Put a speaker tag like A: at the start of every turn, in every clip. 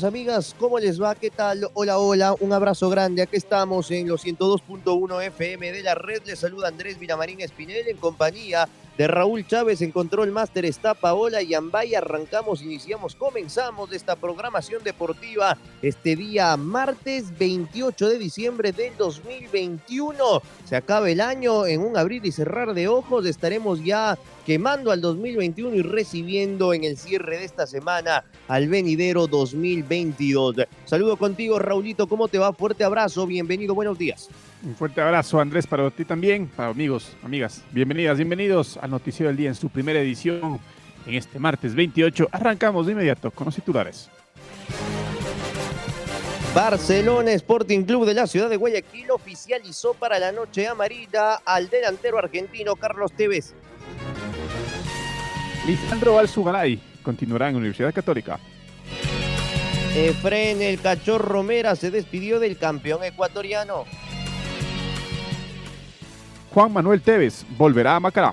A: amigas, ¿cómo les va? ¿Qué tal? Hola, hola, un abrazo grande. Aquí estamos en los 102.1 FM de la red. Les saluda Andrés Vilamarín Espinel en compañía de Raúl Chávez en Control Master está Paola y Ambay. Arrancamos, iniciamos, comenzamos esta programación deportiva este día martes 28 de diciembre del 2021. Se acaba el año en un abrir y cerrar de ojos. Estaremos ya quemando al 2021 y recibiendo en el cierre de esta semana al venidero 2022. Saludo contigo, Raulito. ¿Cómo te va? Fuerte abrazo. Bienvenido. Buenos días.
B: Un fuerte abrazo, Andrés, para ti también, para amigos, amigas. Bienvenidas, bienvenidos al Noticiero del Día en su primera edición en este martes 28. Arrancamos de inmediato con los titulares.
A: Barcelona Sporting Club de la ciudad de Guayaquil oficializó para la noche amarilla al delantero argentino Carlos Tevez.
B: Lisandro Alzugaray continuará en Universidad Católica.
A: Efren el Cachorro Romera se despidió del campeón ecuatoriano.
B: Juan Manuel Tevez volverá a Macará.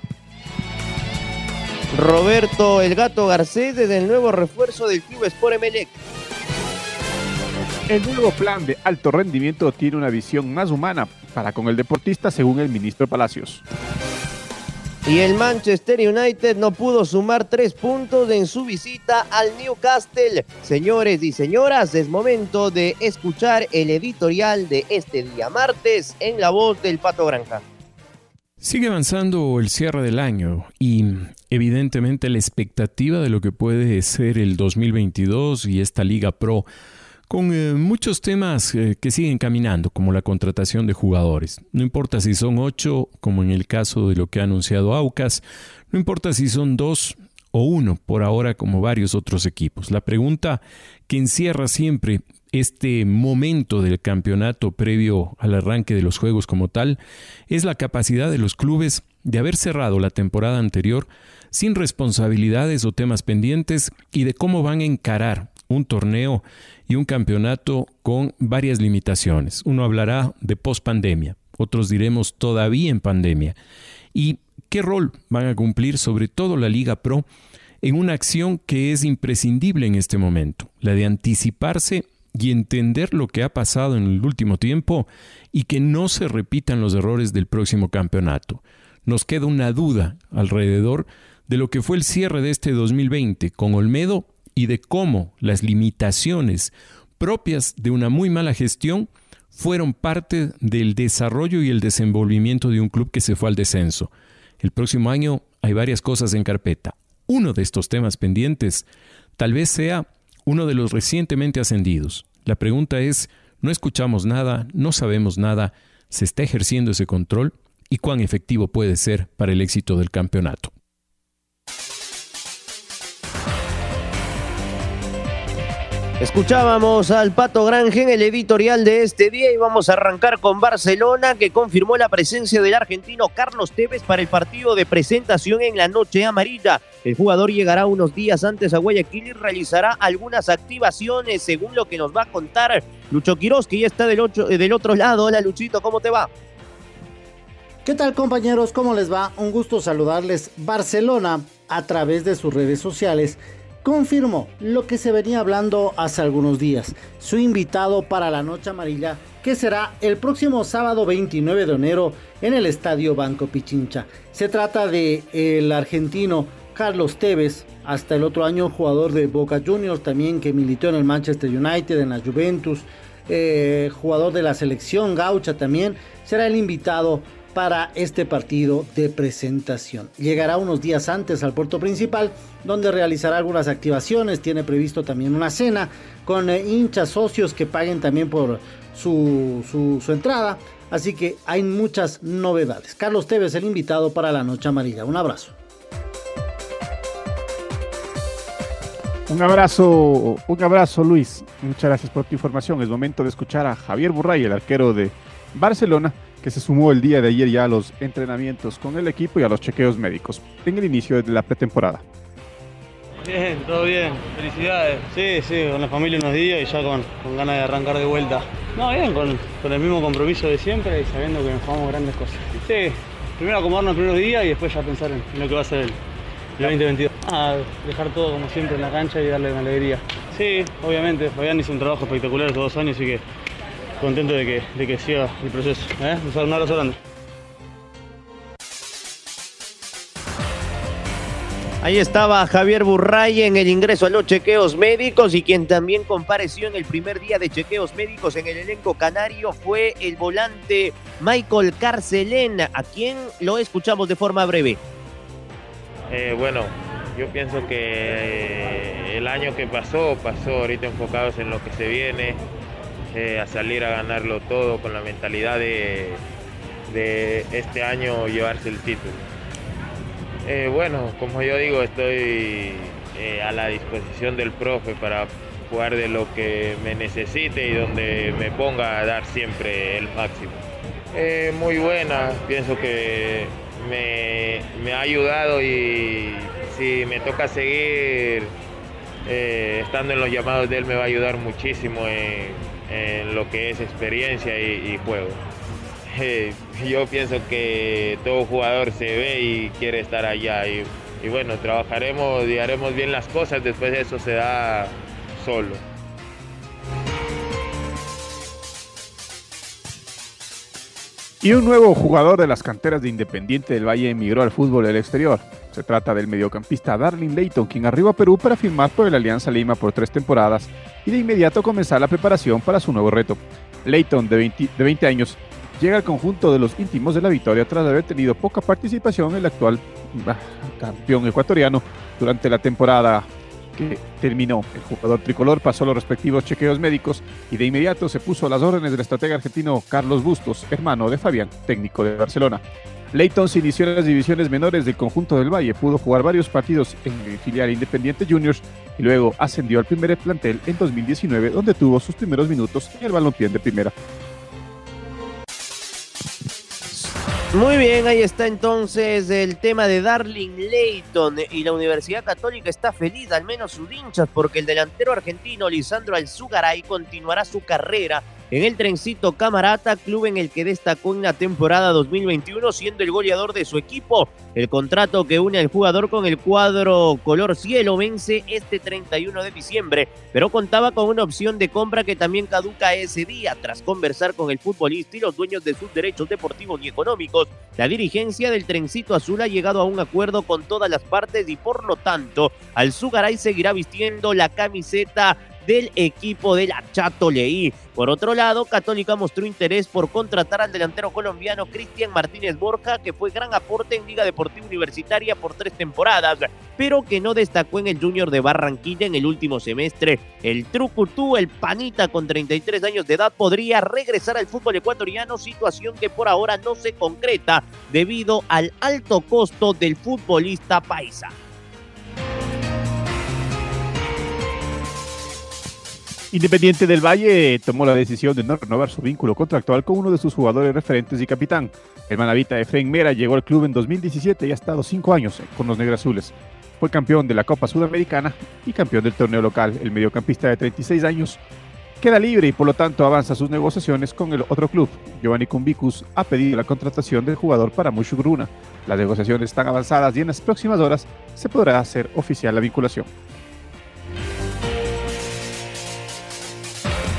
A: Roberto El Gato Garcés es el nuevo refuerzo del Club Sport Emelec.
B: El nuevo plan de alto rendimiento tiene una visión más humana para con el deportista, según el ministro Palacios.
A: Y el Manchester United no pudo sumar tres puntos en su visita al Newcastle. Señores y señoras, es momento de escuchar el editorial de este día martes en la voz del Pato Granja.
C: Sigue avanzando el cierre del año y evidentemente la expectativa de lo que puede ser el 2022 y esta Liga Pro con eh, muchos temas eh, que siguen caminando, como la contratación de jugadores. No importa si son ocho, como en el caso de lo que ha anunciado Aucas, no importa si son dos o uno, por ahora como varios otros equipos. La pregunta que encierra siempre este momento del campeonato previo al arranque de los juegos como tal es la capacidad de los clubes de haber cerrado la temporada anterior sin responsabilidades o temas pendientes y de cómo van a encarar un torneo y un campeonato con varias limitaciones. Uno hablará de pospandemia, otros diremos todavía en pandemia. ¿Y qué rol van a cumplir sobre todo la Liga Pro en una acción que es imprescindible en este momento, la de anticiparse y entender lo que ha pasado en el último tiempo y que no se repitan los errores del próximo campeonato. Nos queda una duda alrededor de lo que fue el cierre de este 2020 con Olmedo y de cómo las limitaciones propias de una muy mala gestión fueron parte del desarrollo y el desenvolvimiento de un club que se fue al descenso. El próximo año hay varias cosas en carpeta. Uno de estos temas pendientes tal vez sea uno de los recientemente ascendidos. La pregunta es, no escuchamos nada, no sabemos nada, ¿se está ejerciendo ese control? ¿Y cuán efectivo puede ser para el éxito del campeonato?
A: Escuchábamos al Pato Granje en el editorial de este día y vamos a arrancar con Barcelona que confirmó la presencia del argentino Carlos Tevez para el partido de presentación en la noche amarilla. El jugador llegará unos días antes a Guayaquil y realizará algunas activaciones según lo que nos va a contar Lucho Quiroz que ya está del, eh, del otro lado. Hola Luchito, ¿cómo te va?
D: ¿Qué tal compañeros? ¿Cómo les va? Un gusto saludarles. Barcelona a través de sus redes sociales confirmó lo que se venía hablando hace algunos días, su invitado para la Noche Amarilla, que será el próximo sábado 29 de enero en el Estadio Banco Pichincha. Se trata de el argentino Carlos Tevez, hasta el otro año jugador de Boca Juniors, también que militó en el Manchester United, en la Juventus, eh, jugador de la selección gaucha también, será el invitado para este partido de presentación. Llegará unos días antes al puerto principal, donde realizará algunas activaciones. Tiene previsto también una cena con eh, hinchas socios que paguen también por su, entrada. Así que hay muchas novedades. Carlos Tevez, el invitado para la Noche Amarilla. Un abrazo.
B: Un abrazo, un abrazo Luis. Muchas gracias por tu información. Es momento de escuchar a Javier Burray, el arquero de Barcelona, que se sumó el día de ayer ya a los entrenamientos con el equipo y a los chequeos médicos en el inicio de la pretemporada.
E: Bien, todo bien, felicidades. Sí, sí, con la familia unos días y ya con, con ganas de arrancar de vuelta. No, bien, con, con, el mismo compromiso de siempre y sabiendo que nos jugamos grandes cosas. Sí, primero acomodarnos los primeros días y después ya pensar en, en lo que va a ser el, el 2022. Ah, dejar todo como siempre en la cancha y darle una alegría. Sí, obviamente, Fabián hizo un trabajo espectacular estos dos años, así que contento de que, de que siga el proceso. ¿eh? Un abrazo grande.
A: Ahí estaba Javier Burray en el ingreso a los chequeos médicos y quien también compareció en el primer día de chequeos médicos en el elenco canario fue el volante Michael Carcelén, a quien lo escuchamos de forma breve.
F: Eh, bueno, yo pienso que el año que pasó, pasó ahorita enfocados en lo que se viene, eh, a salir a ganarlo todo con la mentalidad de, de este año llevarse el título. Eh, bueno, como yo digo, estoy eh, a la disposición del profe para jugar de lo que me necesite y donde me ponga a dar siempre el máximo. Muy buena, pienso que me, me, ha ayudado y si me toca seguir eh, estando en los llamados de él me va a ayudar muchísimo en, lo que es experiencia y, y juego. Eh, yo pienso que todo jugador se ve y quiere estar allá y, y, bueno, trabajaremos y haremos bien las cosas, después de eso se da solo.
B: Y un nuevo jugador de las canteras de Independiente del Valle emigró al fútbol del exterior. Se trata del mediocampista Darling Layton, quien arriba a Perú para firmar por el Alianza Lima por tres temporadas y de inmediato comenzar la preparación para su nuevo reto. Layton, de 20, de 20 años, llega al conjunto de los íntimos de la victoria tras haber tenido poca participación en el actual bah, campeón ecuatoriano durante la temporada que terminó. El jugador tricolor pasó los respectivos chequeos médicos y de inmediato se puso a las órdenes del estratega argentino Carlos Bustos, hermano de Fabián, técnico de Barcelona. Leighton se inició en las divisiones menores del conjunto del Valle, pudo jugar varios partidos en el filial Independiente Juniors y luego ascendió al primer plantel en 2019, donde tuvo sus primeros minutos en el balompié de primera.
A: Muy bien, ahí está entonces el tema de Darling Layton y la Universidad Católica está feliz, al menos sus hinchas, porque el delantero argentino Lisandro Alzugaray continuará su carrera en el Trencito Camarata, club en el que destacó en la temporada 2021 siendo el goleador de su equipo. El contrato que une al jugador con el cuadro color cielo vence este 31 de diciembre, pero contaba con una opción de compra que también caduca ese día. Tras conversar con el futbolista y los dueños de sus derechos deportivos y económicos, la dirigencia del Trencito Azul ha llegado a un acuerdo con todas las partes y por lo tanto, Alzugaray seguirá vistiendo la camiseta del equipo de la Chato Leí. Por otro lado, Católica mostró interés por contratar al delantero colombiano Cristian Martínez Borja, que fue gran aporte en Liga Deportiva Universitaria por tres temporadas, pero que no destacó en el Junior de Barranquilla en el último semestre. El Trucutú, el panita con 33 años de edad, podría regresar al fútbol ecuatoriano, situación que por ahora no se concreta debido al alto costo del futbolista paisa.
B: Independiente del Valle tomó la decisión de no renovar su vínculo contractual con uno de sus jugadores referentes y capitán. El manavita Efraín Mera llegó al club en 2017 y ha estado cinco años con los Negrazules. Fue campeón de la Copa Sudamericana y campeón del torneo local. El mediocampista de 36 años queda libre y por lo tanto avanza sus negociaciones con el otro club. Giovanni Cumbicus ha pedido la contratación del jugador para Mushugruna. Las negociaciones están avanzadas y en las próximas horas se podrá hacer oficial la vinculación.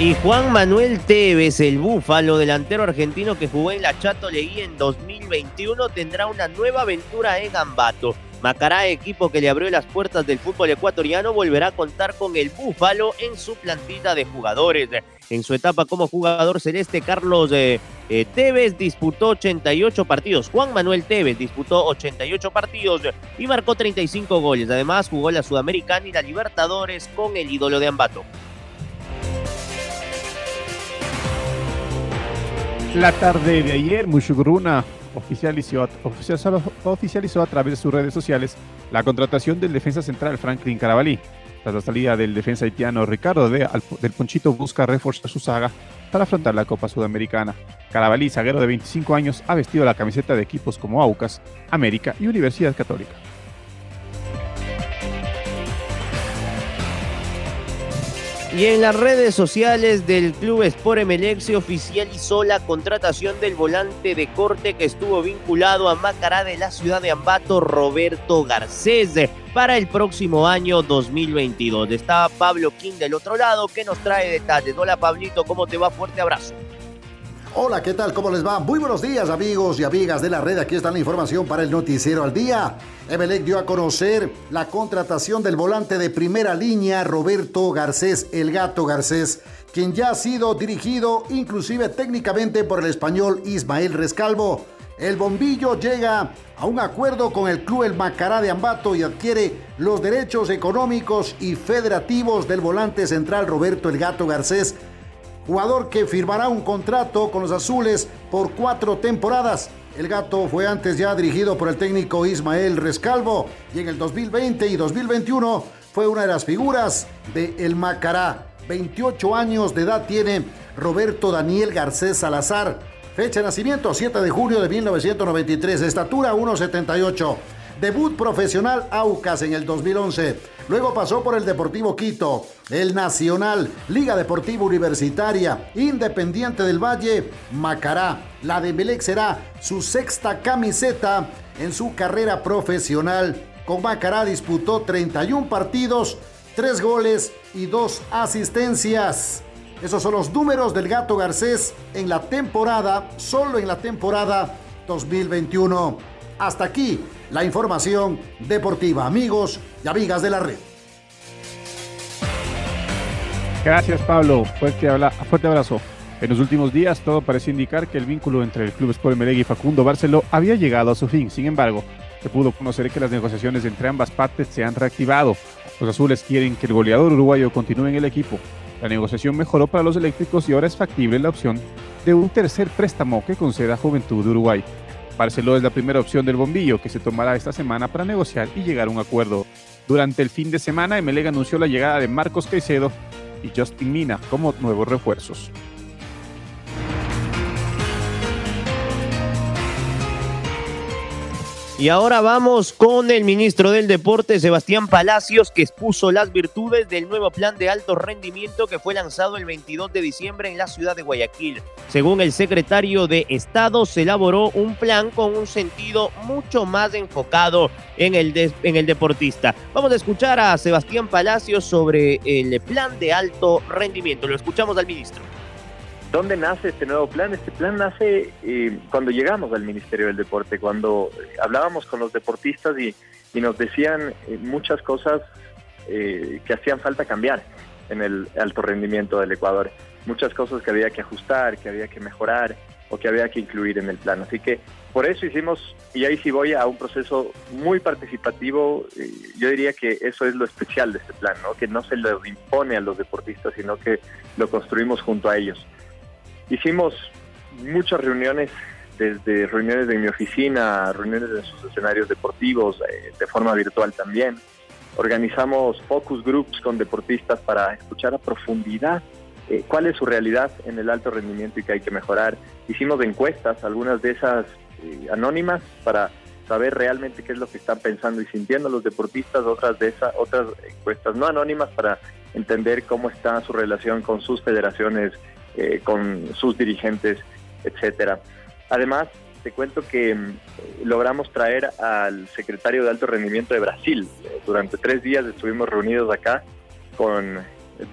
A: Y Juan Manuel Tevez, el búfalo delantero argentino que jugó en la Chato Leí en 2021, tendrá una nueva aventura en Ambato. Macará, equipo que le abrió las puertas del fútbol ecuatoriano, volverá a contar con el Búfalo en su plantilla de jugadores. En su etapa como jugador celeste, Carlos eh, eh, Tevez disputó 88 partidos. Juan Manuel Tevez disputó 88 partidos y marcó 35 goles. Además, jugó la Sudamericana y la Libertadores con el ídolo de Ambato.
B: La tarde de ayer, Mushugruna oficializó, a través de sus redes sociales la contratación del defensa central Franklin Carabalí. Tras la salida del defensa haitiano Ricardo de, del Ponchito busca reforzar su saga para afrontar la Copa Sudamericana. Carabalí, zaguero de 25 años, ha vestido la camiseta de equipos como Aucas, América y Universidad Católica.
A: Y en las redes sociales del Club Sport Emelec se oficializó la contratación del volante de corte que estuvo vinculado a Macará de la ciudad de Ambato, Roberto Garcés, para el próximo año 2022. Está Pablo King del otro lado que nos trae detalles. Hola Pablito, ¿cómo te va? Fuerte abrazo.
G: Hola, ¿qué tal? ¿Cómo les va? Muy buenos días, amigos y amigas de la red. Aquí está la información para el Noticiero al Día. Emelec dio a conocer la contratación del volante de primera línea, Roberto Garcés, el gato Garcés, quien ya ha sido dirigido inclusive técnicamente por el español Ismael Rescalvo. El bombillo llega a un acuerdo con el club El Macará de Ambato y adquiere los derechos económicos y federativos del volante central Roberto El Gato Garcés jugador que firmará un contrato con los azules por cuatro temporadas. El gato fue antes ya dirigido por el técnico Ismael Rescalvo y en el 2020 y 2021 fue una de las figuras de El Macará. 28 años de edad tiene Roberto Daniel Garcés Salazar. Fecha de nacimiento 7 de junio de 1993. Estatura 1,78. Debut profesional Aucas en el 2011. Luego pasó por el Deportivo Quito, el Nacional, Liga Deportiva Universitaria, Independiente del Valle, Macará. La de Melec será su sexta camiseta en su carrera profesional. Con Macará disputó 31 partidos, 3 goles y 2 asistencias. Esos son los números del Gato Garcés en la temporada, solo en la temporada 2021. Hasta aquí la información deportiva, amigos y amigas de la red.
B: Gracias Pablo, fuerte, fuerte abrazo. En los últimos días todo parece indicar que el vínculo entre el Club Sport Melegui y Facundo Barceló había llegado a su fin. Sin embargo, se pudo conocer que las negociaciones entre ambas partes se han reactivado. Los azules quieren que el goleador uruguayo continúe en el equipo. La negociación mejoró para los eléctricos y ahora es factible la opción de un tercer préstamo que conceda Juventud de Uruguay. Barceló es la primera opción del bombillo que se tomará esta semana para negociar y llegar a un acuerdo. Durante el fin de semana, Emelega anunció la llegada de Marcos Caicedo y Justin Mina como nuevos refuerzos.
A: Y ahora vamos con el ministro del Deporte, Sebastián Palacios, que expuso las virtudes del nuevo plan de alto rendimiento que fue lanzado el 22 de diciembre en la ciudad de Guayaquil. Según el secretario de Estado, se elaboró un plan con un sentido mucho más enfocado en el, en el deportista. Vamos a escuchar a Sebastián Palacios sobre el plan de alto rendimiento. Lo escuchamos al ministro.
H: ¿Dónde nace este nuevo plan? Este plan nace eh, cuando llegamos al Ministerio del Deporte, cuando eh, hablábamos con los deportistas y, nos decían eh, muchas cosas que hacían falta cambiar en el alto rendimiento del Ecuador. Muchas cosas que había que ajustar, que había que mejorar o que había que incluir en el plan. Así que por eso hicimos, y ahí sí voy a un proceso muy participativo, yo diría que eso es lo especial de este plan, ¿no? que no se lo impone a los deportistas, sino que lo construimos junto a ellos. Hicimos muchas reuniones, desde reuniones de mi oficina, reuniones en sus escenarios deportivos, eh, de forma virtual también. Organizamos focus groups con deportistas para escuchar a profundidad eh, cuál es su realidad en el alto rendimiento y que hay que mejorar. Hicimos encuestas, algunas de esas eh, anónimas, para saber realmente qué es lo que están pensando y sintiendo los deportistas, otras de esas, otras encuestas no anónimas para entender cómo está su relación con sus federaciones eh, con sus dirigentes, etcétera. Además, te cuento que mm, logramos traer al secretario de alto rendimiento de Brasil. Durante tres días estuvimos reunidos acá con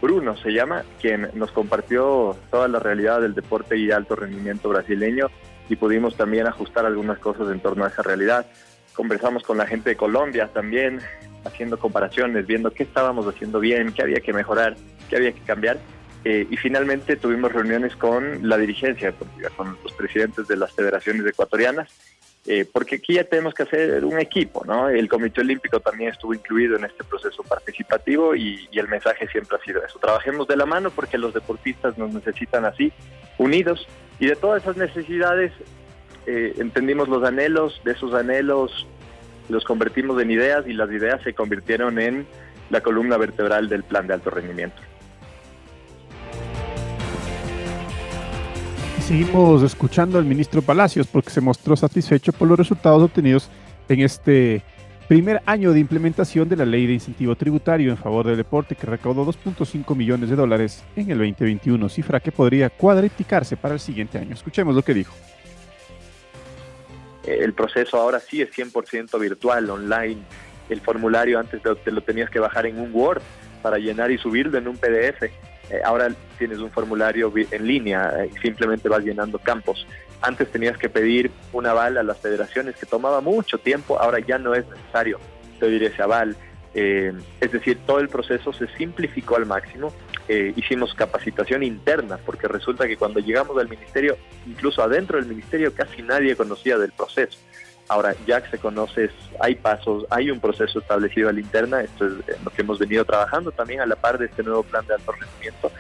H: Bruno, se llama, quien nos compartió toda la realidad del deporte y alto rendimiento brasileño y pudimos también ajustar algunas cosas en torno a esa realidad conversamos con la gente de Colombia también, haciendo comparaciones, viendo qué estábamos haciendo bien, qué había que mejorar, qué había que cambiar. Eh, y finalmente tuvimos reuniones con la dirigencia con los presidentes de las federaciones ecuatorianas, eh, porque aquí ya tenemos que hacer un equipo, ¿no? El Comité Olímpico también estuvo incluido en este proceso participativo y, y el mensaje siempre ha sido eso. Trabajemos de la mano porque los deportistas nos necesitan así, unidos, y de todas esas necesidades eh, entendimos los anhelos, de esos anhelos los convertimos en ideas y las ideas se convirtieron en la columna vertebral del plan de alto rendimiento.
B: Seguimos escuchando al ministro Palacios porque se mostró satisfecho por los resultados obtenidos en este primer año de implementación de la ley de incentivo tributario en favor del deporte que recaudó 2.5 millones de dólares en el 2021, cifra que podría cuadriplicarse para el siguiente año. Escuchemos lo que dijo
H: el proceso ahora sí es 100% virtual, online. El formulario antes te lo tenías que bajar en un Word para llenar y subirlo en un PDF. Eh, ahora tienes un formulario en línea y simplemente vas llenando campos. Antes tenías que pedir un aval a las federaciones que tomaba mucho tiempo, ahora ya no es necesario pedir ese aval. Eh, es decir, todo el proceso se simplificó al máximo. Eh, hicimos capacitación interna, porque resulta que cuando llegamos al ministerio, incluso adentro del ministerio, casi nadie conocía del proceso. Ahora ya que se conoce, hay pasos, hay un proceso establecido a la interna, esto es lo que hemos venido trabajando también a la par de este nuevo plan de alto rendimiento,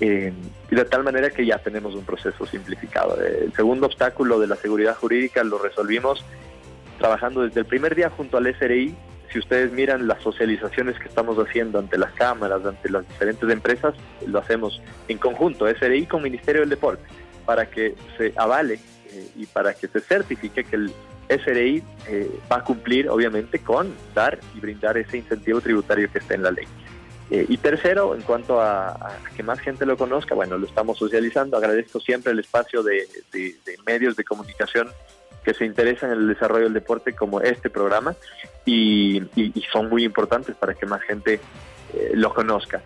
H: eh, de tal manera que ya tenemos un proceso simplificado. El segundo obstáculo de la seguridad jurídica lo resolvimos trabajando desde el primer día junto al SRI si ustedes miran las socializaciones que estamos haciendo ante las cámaras, ante las diferentes empresas, lo hacemos en conjunto, SRI con Ministerio del Deporte, para que se avale eh, y para que se certifique que el SRI eh, va a cumplir, obviamente, con dar y brindar ese incentivo tributario que está en la ley. Eh, y tercero, en cuanto a, que más gente lo conozca, bueno, lo estamos socializando. Agradezco siempre el espacio de medios de comunicación que se interesan en el desarrollo del deporte como este programa y, son muy importantes para que más gente eh, lo conozca.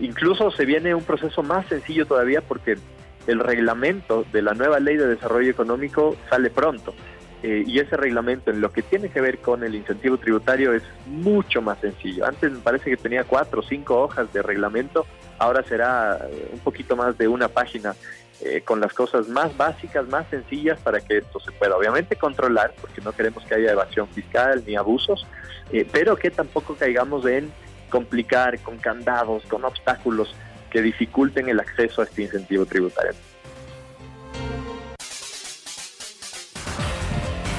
H: Incluso se viene un proceso más sencillo todavía porque el reglamento de la nueva ley de desarrollo económico sale pronto. Eh, y ese reglamento en lo que tiene que ver con el incentivo tributario es mucho más sencillo. Antes me parece que tenía cuatro o cinco hojas de reglamento, ahora será un poquito más de una página eh, con las cosas más básicas, más sencillas para que esto se pueda obviamente controlar, porque no queremos que haya evasión fiscal ni abusos, eh, pero que tampoco caigamos en complicar con candados, con obstáculos que dificulten el acceso a este incentivo tributario.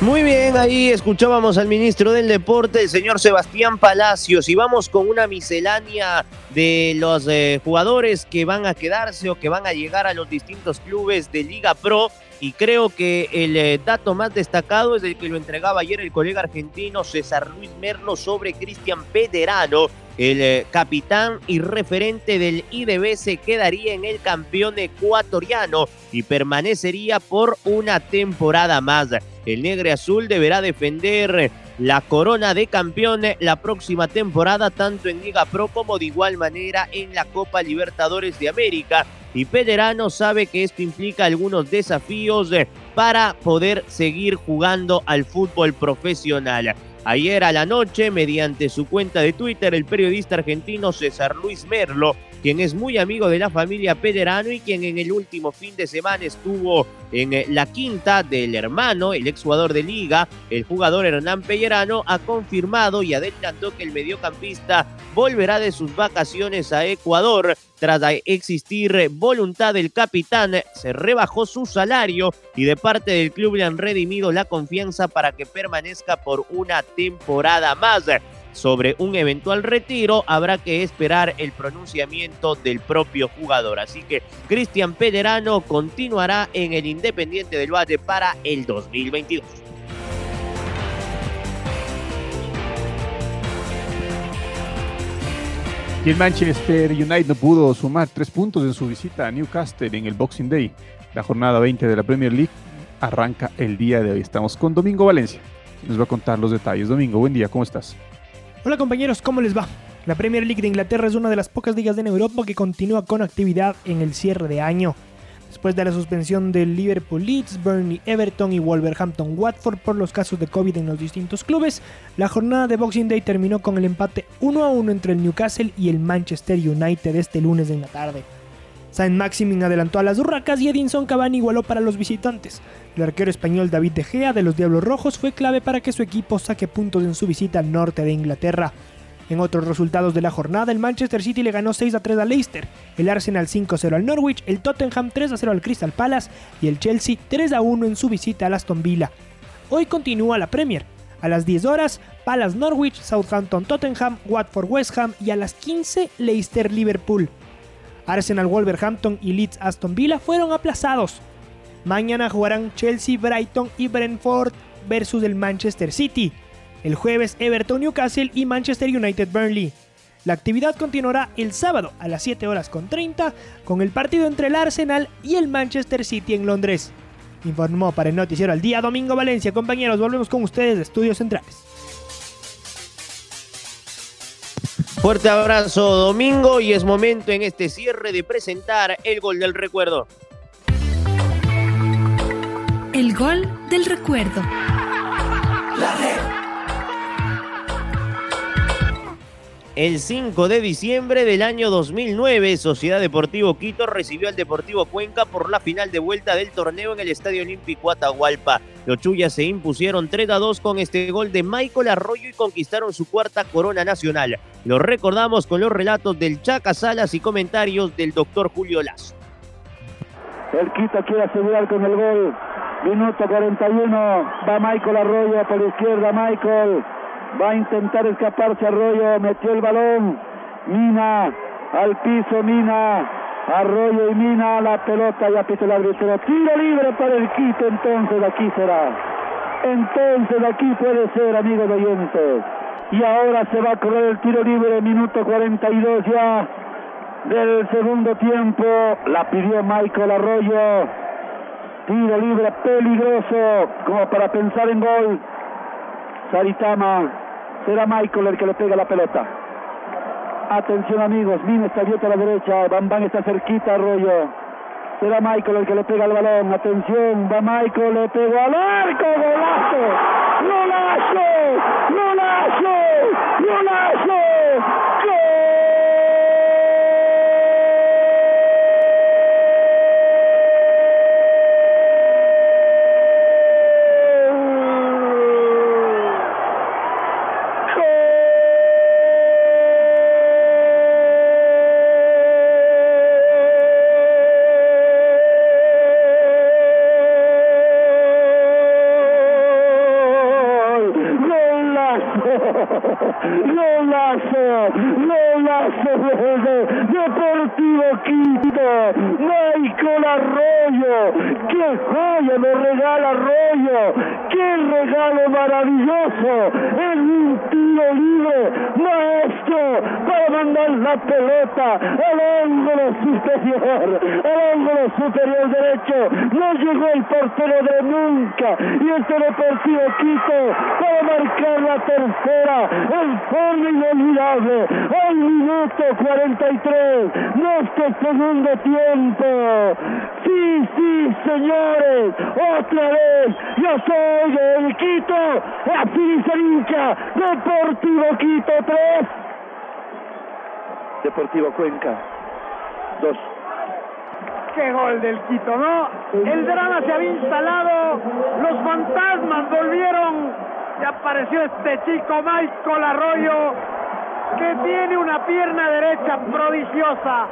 A: Muy bien, ahí escuchábamos al ministro del Deporte, el señor Sebastián Palacios, y vamos con una miscelánea de los eh, jugadores que van a quedarse o que van a llegar a los distintos clubes de Liga Pro. Y creo que el eh, dato más destacado es el que lo entregaba ayer el colega argentino César Luis Merlo sobre Cristian Pederano, el eh, capitán y referente del IDB se quedaría en el campeón ecuatoriano y permanecería por una temporada más. El Negre Azul deberá defender la corona de campeón la próxima temporada, tanto en Liga Pro como de igual manera en la Copa Libertadores de América. Y Pederano sabe que esto implica algunos desafíos para poder seguir jugando al fútbol profesional. Ayer a la noche, mediante su cuenta de Twitter, el periodista argentino César Luis Merlo, quien es muy amigo de la familia Pederano y quien en el último fin de semana estuvo en eh, la quinta del hermano, el exjugador de liga, el jugador Hernán Pellerano, ha confirmado y adelantó que el mediocampista volverá de sus vacaciones a Ecuador tras existir voluntad del capitán, se rebajó su salario y de parte del club le han redimido la confianza para que permanezca por una temporada más. Sobre un eventual retiro habrá que esperar el pronunciamiento del propio jugador. Así que Cristian Pederano continuará en el Independiente del Valle para el 2022.
B: Y el Manchester United no pudo sumar tres puntos en su visita a Newcastle en el Boxing Day. La jornada 20 de la Premier League arranca el día de hoy. Estamos con Domingo Valencia. Nos va a contar los detalles. Domingo, buen día, ¿cómo estás?
I: Hola compañeros, ¿cómo les va? La Premier League de Inglaterra es una de las pocas ligas en Europa que continúa con actividad en el cierre de año. Después de la suspensión del Liverpool Leeds, Burnley, Everton y Wolverhampton Watford por los casos de COVID en los distintos clubes, la jornada de Boxing Day terminó con el empate 1 a 1 entre el Newcastle y el Manchester United este lunes en la tarde. Saint Maximin adelantó a las Urracas y Edinson Cavani igualó para los visitantes. El arquero español David De Gea de los Diablos Rojos fue clave para que su equipo saque puntos en su visita al norte de Inglaterra. En otros resultados de la jornada, el Manchester City le ganó 6 a 3 al Leicester, el Arsenal 5 a 0 al Norwich, el Tottenham 3 a 0 al Crystal Palace y el Chelsea 3 a 1 en su visita al Aston Villa. Hoy continúa la Premier. A las 10 horas, Palace Norwich, Southampton Tottenham, Watford West Ham y a las 15 Leicester Liverpool. Arsenal Wolverhampton y Leeds Aston Villa fueron aplazados. Mañana jugarán Chelsea, Brighton y Brentford versus el Manchester City. El jueves Everton Newcastle y Manchester United Burnley. La actividad continuará el sábado a las 7 horas con 30 con el partido entre el Arsenal y el Manchester City en Londres. Informó para el noticiero al día Domingo Valencia. Compañeros, volvemos con ustedes de Estudios Centrales.
A: Fuerte abrazo Domingo y es momento en este cierre de presentar el gol del recuerdo.
J: El gol del recuerdo.
A: El 5 de diciembre del año 2009, Sociedad Deportivo Quito recibió al Deportivo Cuenca por la final de vuelta del torneo en el Estadio Olímpico Atahualpa. Los Chuyas se impusieron 3 a 2 con este gol de Michael Arroyo y conquistaron su cuarta corona nacional. Lo recordamos con los relatos del Chaca Salas y comentarios del doctor Julio Lazo.
K: El Quito quiere asegurar con el gol. Minuto 41. Va Michael Arroyo por la izquierda. Michael va a intentar escaparse Arroyo, metió el balón, Mina al piso, Mina, Arroyo y Mina la pelota, ya pito el árbitro, tiro libre para el Quito, entonces aquí será, entonces aquí puede ser, amigos oyentes, y ahora se va a correr el tiro libre, minuto 42 ya del segundo tiempo, la pidió Michael Arroyo, tiro libre peligroso, como para pensar en gol, Saritama. Será Michael el que le pega la pelota. Atención amigos, Mina está abierto a la derecha, Bambán está cerquita, Arroyo. Será Michael el que le pega el balón. Atención, va Michael, le pegó al arco, golazo. ¡Golazo! ¡Golazo! ¡Golazo! Golazo, golazo de Deportivo Quito, Michael Arroyo, qué joya me regala Arroyo, qué regalo maravilloso, es un tiro libre, maestro, para mandar la pelota al ángulo superior, al ángulo superior derecho, no llegó el portero de nunca, y este Deportivo Quito para marcar la tercera, en forma inolvidable, al minuto 43 de este segundo tiempo. Sí, sí, señores, otra vez, yo soy el Quito, así se hincha, Deportivo Quito 3. Deportivo Cuenca 2.
L: Qué gol del Quito, ¿no? El drama se había instalado, los fantasmas volvieron y apareció este chico Michael Arroyo que tiene una pierna derecha prodigiosa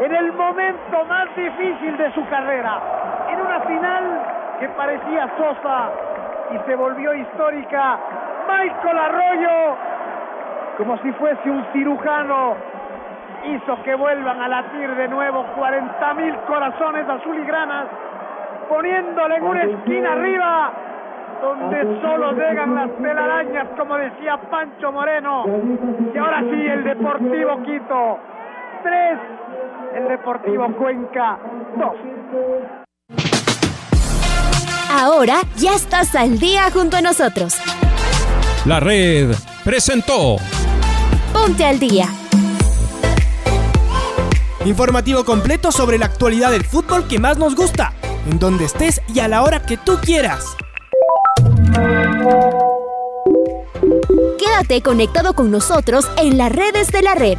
L: en el momento más difícil de su carrera, en una final que parecía sosa y se volvió histórica. Michael Arroyo, como si fuese un cirujano, hizo que vuelvan a latir de nuevo 40 mil corazones azul-y-granas, poniéndole en una esquina arriba donde solo llegan las telarañas, como decía Pancho Moreno. Y ahora sí, el Deportivo Quito, 3, el Deportivo Cuenca, 2.
M: Ahora ya estás al día junto a nosotros.
C: La red presentó
M: Ponte al día.
N: Informativo completo sobre la actualidad del fútbol que más nos gusta, en donde estés y a la hora que tú quieras.
M: Quédate conectado con nosotros en las redes de la red.